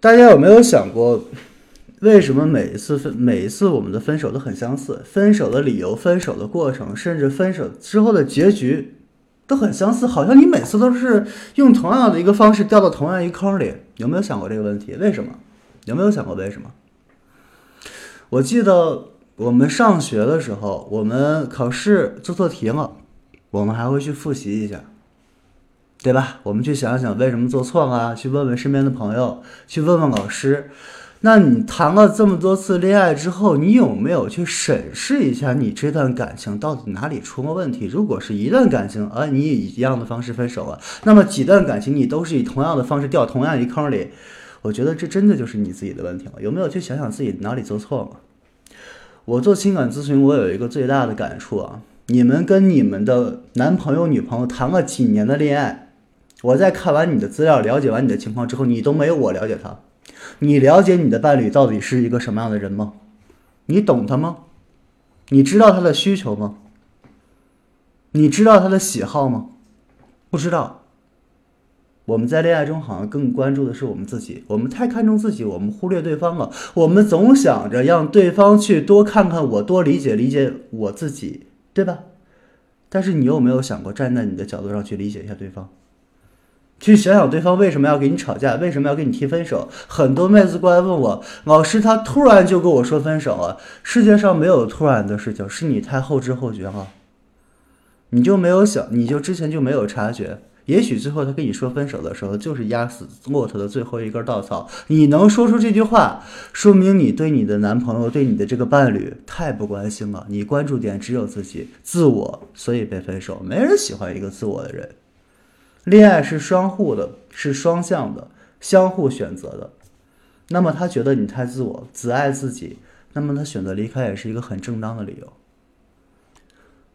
大家有没有想过，为什么每一次分每一次我们的分手都很相似？分手的理由、分手的过程，甚至分手之后的结局都很相似，好像你每次都是用同样的一个方式掉到同样一坑里。有没有想过这个问题？为什么？有没有想过为什么？我记得我们上学的时候，我们考试做错题了，我们还会去复习一下。对吧？我们去想想为什么做错了，去问问身边的朋友，去问问老师。那你谈了这么多次恋爱之后，你有没有去审视一下你这段感情到底哪里出了问题？如果是一段感情，而你以一样的方式分手了，那么几段感情你都是以同样的方式掉同样一坑里，我觉得这真的就是你自己的问题了。有没有去想想自己哪里做错了？我做情感咨询，我有一个最大的感触啊，你们跟你们的男朋友、女朋友谈了几年的恋爱。我在看完你的资料，了解完你的情况之后，你都没有我了解他。你了解你的伴侣到底是一个什么样的人吗？你懂他吗？你知道他的需求吗？你知道他的喜好吗？不知道。我们在恋爱中好像更关注的是我们自己，我们太看重自己，我们忽略对方了。我们总想着让对方去多看看我，多理解理解我自己，对吧？但是你有没有想过站在你的角度上去理解一下对方？去想想对方为什么要跟你吵架，为什么要跟你提分手？很多妹子过来问我，老师，他突然就跟我说分手了。世界上没有突然的事情，是你太后知后觉了。你就没有想，你就之前就没有察觉。也许最后他跟你说分手的时候，就是压死骆驼的最后一根稻草。你能说出这句话，说明你对你的男朋友、对你的这个伴侣太不关心了。你关注点只有自己、自我，所以被分手。没人喜欢一个自我的人。恋爱是双互的，是双向的，相互选择的。那么他觉得你太自我，只爱自己，那么他选择离开也是一个很正当的理由。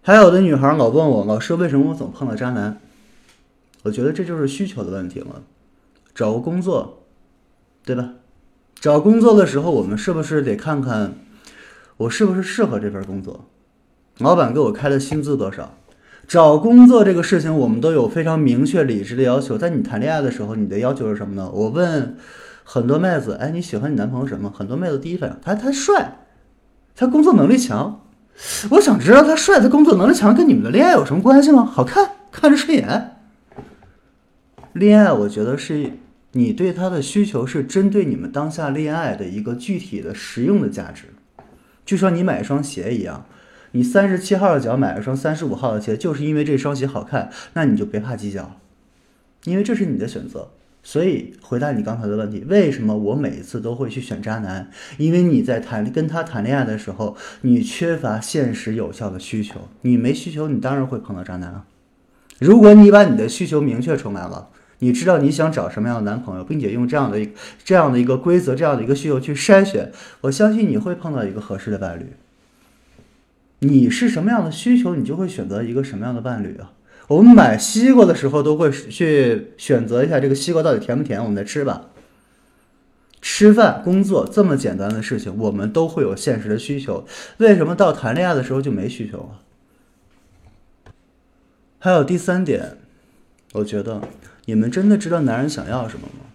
还有的女孩老问我，老师为什么我总碰到渣男？我觉得这就是需求的问题了。找个工作，对吧？找工作的时候，我们是不是得看看我是不是适合这份工作？老板给我开的薪资多少？找工作这个事情，我们都有非常明确、理智的要求。在你谈恋爱的时候，你的要求是什么呢？我问很多妹子：“哎，你喜欢你男朋友什么？”很多妹子第一反应：他他帅，他工作能力强。我想知道他帅，他工作能力强，跟你们的恋爱有什么关系吗？好看，看着顺眼。恋爱，我觉得是你对他的需求是针对你们当下恋爱的一个具体的实用的价值，就像你买一双鞋一样。你三十七号的脚买了双三十五号的鞋，就是因为这双鞋好看，那你就别怕计较，因为这是你的选择。所以回答你刚才的问题，为什么我每一次都会去选渣男？因为你在谈跟他谈恋爱的时候，你缺乏现实有效的需求，你没需求，你当然会碰到渣男啊。如果你把你的需求明确出来了，你知道你想找什么样的男朋友，并且用这样的这样的一个规则，这样的一个需求去筛选，我相信你会碰到一个合适的伴侣。你是什么样的需求，你就会选择一个什么样的伴侣啊？我们买西瓜的时候都会去选择一下这个西瓜到底甜不甜，我们再吃吧。吃饭、工作这么简单的事情，我们都会有现实的需求。为什么到谈恋爱的时候就没需求了？还有第三点，我觉得你们真的知道男人想要什么吗？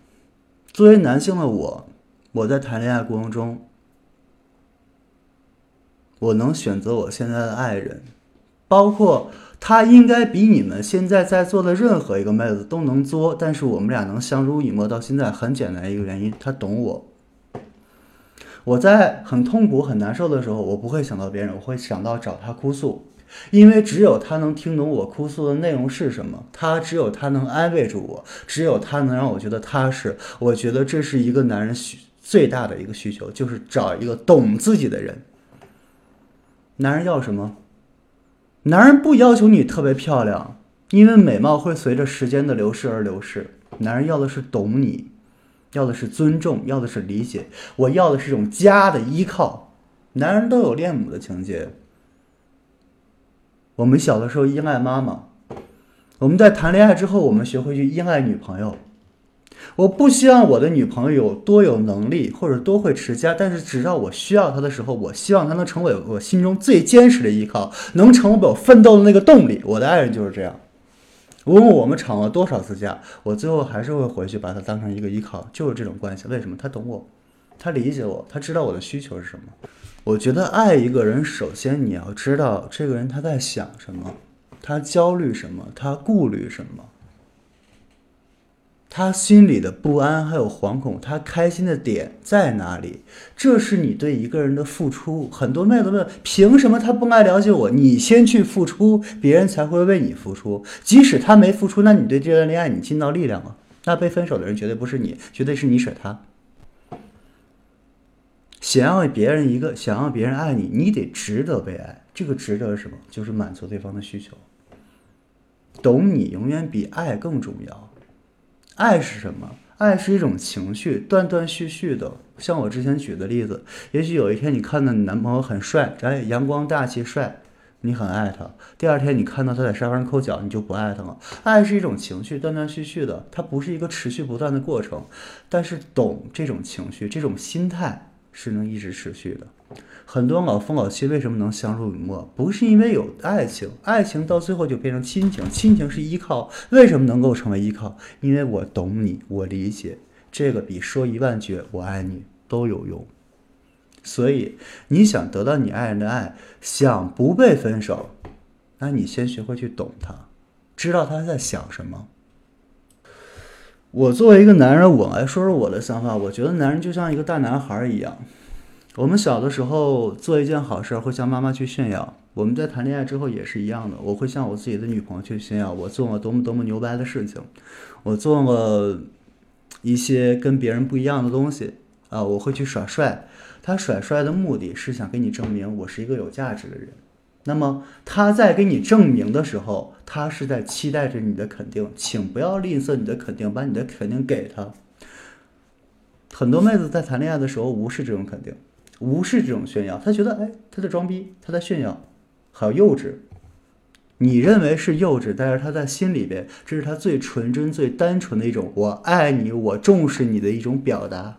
作为男性的我，我在谈恋爱过程中。我能选择我现在的爱人，包括他应该比你们现在在座的任何一个妹子都能作，但是我们俩能相濡以沫到现在，很简单一个原因，他懂我。我在很痛苦、很难受的时候，我不会想到别人，我会想到找他哭诉，因为只有他能听懂我哭诉的内容是什么，他只有他能安慰住我，只有他能让我觉得踏实。我觉得这是一个男人需最大的一个需求，就是找一个懂自己的人。男人要什么？男人不要求你特别漂亮，因为美貌会随着时间的流逝而流逝。男人要的是懂你，要的是尊重，要的是理解。我要的是一种家的依靠。男人都有恋母的情节。我们小的时候依赖妈妈，我们在谈恋爱之后，我们学会去依赖女朋友。我不希望我的女朋友有多有能力或者多会持家，但是只要我需要她的时候，我希望她能成为我心中最坚实的依靠，能成为我奋斗的那个动力。我的爱人就是这样。无论我们吵了多少次架，我最后还是会回去把她当成一个依靠，就是这种关系。为什么？她懂我，她理解我，她知道我的需求是什么。我觉得爱一个人，首先你要知道这个人他在想什么，他焦虑什么，他顾虑什么。他心里的不安还有惶恐，他开心的点在哪里？这是你对一个人的付出。很多妹子问：凭什么他不爱了解我？你先去付出，别人才会为你付出。即使他没付出，那你对这段恋爱你尽到力量了。那被分手的人绝对不是你，绝对是你甩他。想要别人一个，想要别人爱你，你得值得被爱。这个值得是什么？就是满足对方的需求。懂你永远比爱更重要。爱是什么？爱是一种情绪，断断续续的。像我之前举的例子，也许有一天你看到你男朋友很帅，哎，阳光大气帅，你很爱他；第二天你看到他在沙发上抠脚，你就不爱他了。爱是一种情绪，断断续续的，它不是一个持续不断的过程。但是懂这种情绪，这种心态是能一直持续的。很多老夫老妻为什么能相濡以沫？不是因为有爱情，爱情到最后就变成亲情，亲情是依靠。为什么能够成为依靠？因为我懂你，我理解，这个比说一万句“我爱你”都有用。所以你想得到你爱人的爱，想不被分手，那你先学会去懂他，知道他在想什么。我作为一个男人，我来说说我的想法。我觉得男人就像一个大男孩一样。我们小的时候做一件好事，会向妈妈去炫耀。我们在谈恋爱之后也是一样的，我会向我自己的女朋友去炫耀，我做了多么多么牛掰的事情，我做了一些跟别人不一样的东西啊，我会去耍帅。他耍帅的目的是想给你证明我是一个有价值的人。那么他在给你证明的时候，他是在期待着你的肯定，请不要吝啬你的肯定，把你的肯定给他。很多妹子在谈恋爱的时候无视这种肯定。无视这种炫耀，他觉得哎，他在装逼，他在炫耀，好幼稚。你认为是幼稚，但是他在心里边，这是他最纯真、最单纯的一种“我爱你，我重视你”的一种表达。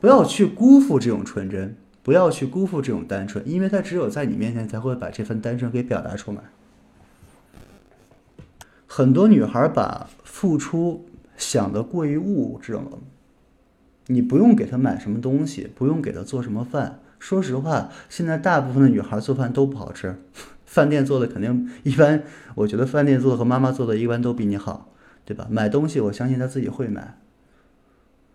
不要去辜负这种纯真，不要去辜负这种单纯，因为他只有在你面前才会把这份单纯给表达出来。很多女孩把付出想的过于物质了。你不用给他买什么东西，不用给他做什么饭。说实话，现在大部分的女孩做饭都不好吃，饭店做的肯定一般。我觉得饭店做的和妈妈做的一般都比你好，对吧？买东西，我相信他自己会买。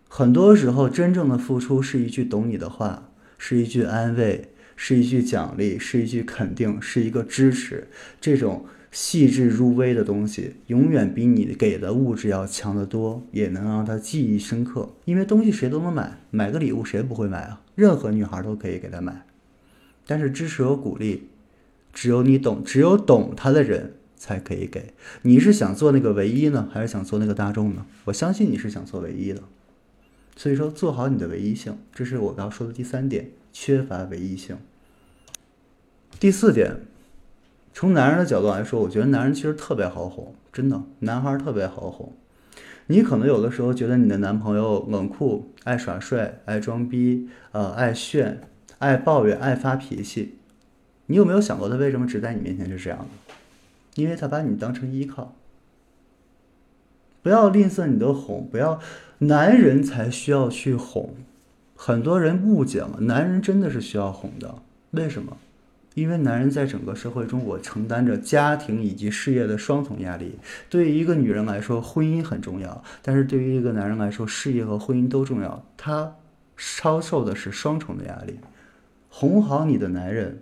很多时候，真正的付出是一句懂你的话，是一句安慰，是一句奖励，是一句肯定，是一个支持。这种。细致入微的东西，永远比你给的物质要强得多，也能让他记忆深刻。因为东西谁都能买，买个礼物谁不会买啊？任何女孩都可以给他买。但是支持和鼓励，只有你懂，只有懂他的人才可以给。你是想做那个唯一呢，还是想做那个大众呢？我相信你是想做唯一的。所以说，做好你的唯一性，这是我要说的第三点：缺乏唯一性。第四点。从男人的角度来说，我觉得男人其实特别好哄，真的，男孩特别好哄。你可能有的时候觉得你的男朋友冷酷、爱耍帅、爱装逼、呃，爱炫、爱抱怨、爱发脾气。你有没有想过他为什么只在你面前是这样的？因为他把你当成依靠。不要吝啬你的哄，不要，男人才需要去哄。很多人误解了，男人真的是需要哄的。为什么？因为男人在整个社会中，我承担着家庭以及事业的双重压力。对于一个女人来说，婚姻很重要；但是对于一个男人来说，事业和婚姻都重要。他承受的是双重的压力。哄好你的男人，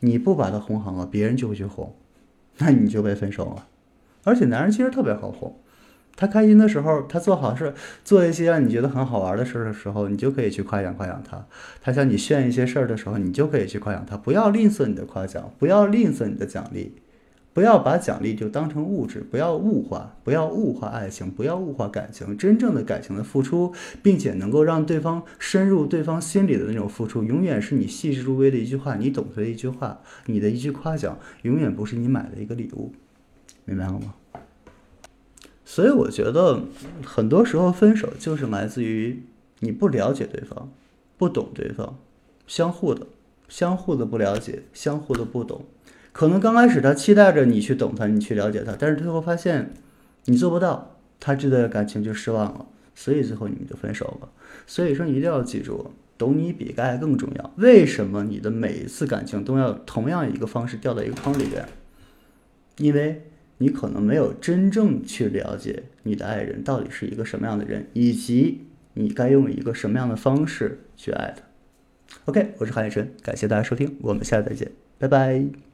你不把他哄好了，别人就会去哄，那你就被分手了。而且男人其实特别好哄。他开心的时候，他做好事，做一些让你觉得很好玩的事的时候，你就可以去夸奖夸奖他。他向你炫一些事儿的时候，你就可以去夸奖他。不要吝啬你的夸奖，不要吝啬你的奖励，不要把奖励就当成物质，不要物化，不要物化爱情，不要物化感情。真正的感情的付出，并且能够让对方深入对方心里的那种付出，永远是你细致入微的一句话，你懂得的一句话，你的一句夸奖，永远不是你买的一个礼物。明白了吗？所以我觉得，很多时候分手就是来自于你不了解对方，不懂对方，相互的，相互的不了解，相互的不懂。可能刚开始他期待着你去懂他，你去了解他，但是最后发现你做不到，他这段感情就失望了，所以最后你们就分手了。所以说你一定要记住，懂你比爱更重要。为什么你的每一次感情都要同样一个方式掉到一个坑里边？因为你可能没有真正去了解你的爱人到底是一个什么样的人，以及你该用一个什么样的方式去爱他。OK，我是韩雨辰，感谢大家收听，我们下次再见，拜拜。